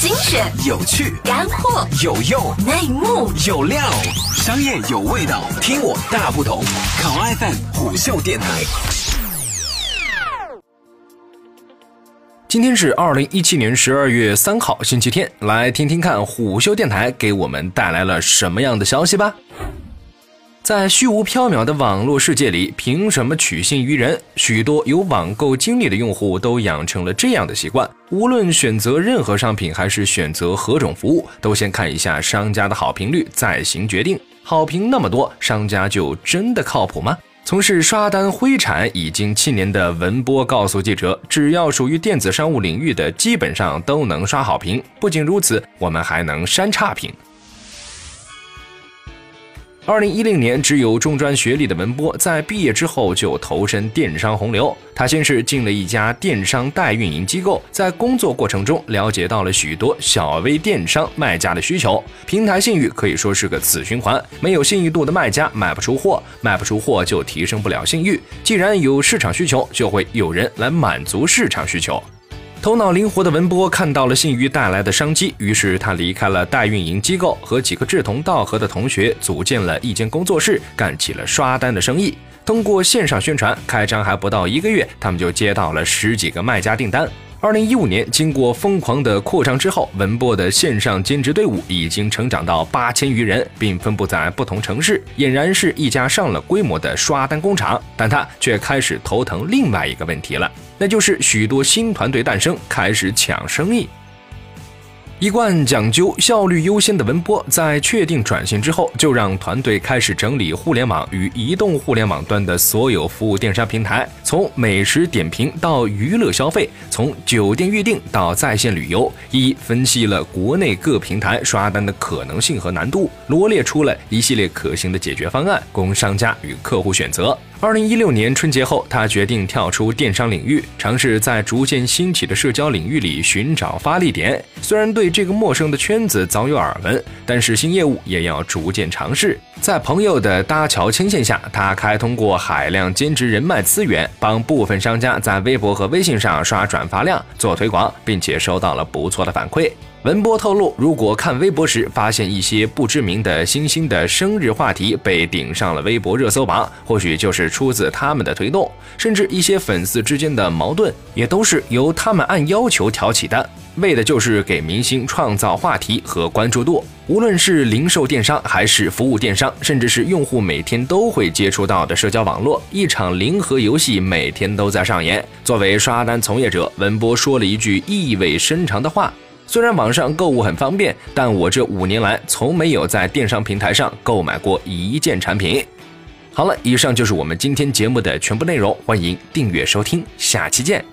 精选、有趣、干货、有用、内幕、有料，商业有味道，听我大不同，考爱范虎嗅电台。今天是二零一七年十二月三号，星期天，来听听看虎嗅电台给我们带来了什么样的消息吧。在虚无缥缈的网络世界里，凭什么取信于人？许多有网购经历的用户都养成了这样的习惯：无论选择任何商品还是选择何种服务，都先看一下商家的好评率，再行决定。好评那么多，商家就真的靠谱吗？从事刷单灰产已经七年的文波告诉记者：“只要属于电子商务领域的，基本上都能刷好评。不仅如此，我们还能删差评。”二零一零年，只有中专学历的文波，在毕业之后就投身电商洪流。他先是进了一家电商代运营机构，在工作过程中了解到了许多小微电商卖家的需求。平台信誉可以说是个死循环，没有信誉度的卖家卖不出货，卖不出货就提升不了信誉。既然有市场需求，就会有人来满足市场需求。头脑灵活的文波看到了信誉带来的商机，于是他离开了代运营机构，和几个志同道合的同学组建了一间工作室，干起了刷单的生意。通过线上宣传，开张还不到一个月，他们就接到了十几个卖家订单。二零一五年，经过疯狂的扩张之后，文波的线上兼职队伍已经成长到八千余人，并分布在不同城市，俨然是一家上了规模的刷单工厂。但他却开始头疼另外一个问题了，那就是许多新团队诞生，开始抢生意。一贯讲究效率优先的文波，在确定转型之后，就让团队开始整理互联网与移动互联网端的所有服务电商平台，从美食点评到娱乐消费，从酒店预订到在线旅游，一一分析了国内各平台刷单的可能性和难度，罗列出了一系列可行的解决方案，供商家与客户选择。二零一六年春节后，他决定跳出电商领域，尝试在逐渐兴起的社交领域里寻找发力点。虽然对这个陌生的圈子早有耳闻，但是新业务也要逐渐尝试。在朋友的搭桥牵线下，他开通过海量兼职人脉资源，帮部分商家在微博和微信上刷转发量、做推广，并且收到了不错的反馈。文波透露，如果看微博时发现一些不知名的新兴的生日话题被顶上了微博热搜榜，或许就是出自他们的推动，甚至一些粉丝之间的矛盾也都是由他们按要求挑起的，为的就是给明星创造话题和关注度。无论是零售电商，还是服务电商，甚至是用户每天都会接触到的社交网络，一场零和游戏每天都在上演。作为刷单从业者，文波说了一句意味深长的话。虽然网上购物很方便，但我这五年来从没有在电商平台上购买过一件产品。好了，以上就是我们今天节目的全部内容，欢迎订阅收听，下期见。